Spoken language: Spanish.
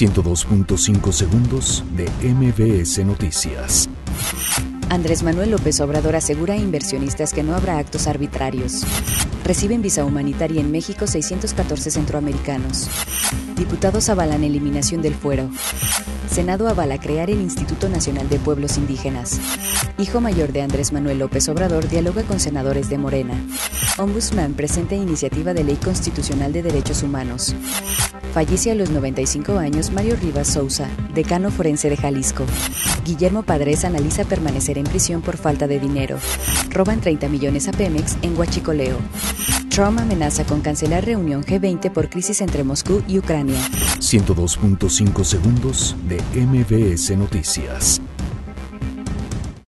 102.5 segundos de MBS Noticias. Andrés Manuel López Obrador asegura a inversionistas que no habrá actos arbitrarios. Reciben visa humanitaria en México 614 centroamericanos. Diputados avalan eliminación del fuero. Senado avala crear el Instituto Nacional de Pueblos Indígenas. Hijo mayor de Andrés Manuel López Obrador dialoga con senadores de Morena. Ombudsman presenta iniciativa de ley constitucional de derechos humanos. Fallece a los 95 años Mario Rivas Sousa, decano forense de Jalisco. Guillermo Padres analiza permanecer en prisión por falta de dinero. Roban 30 millones a Pemex en Huachicoleo. Trump amenaza con cancelar reunión G20 por crisis entre Moscú y Ucrania. 102.5 segundos de MBS Noticias.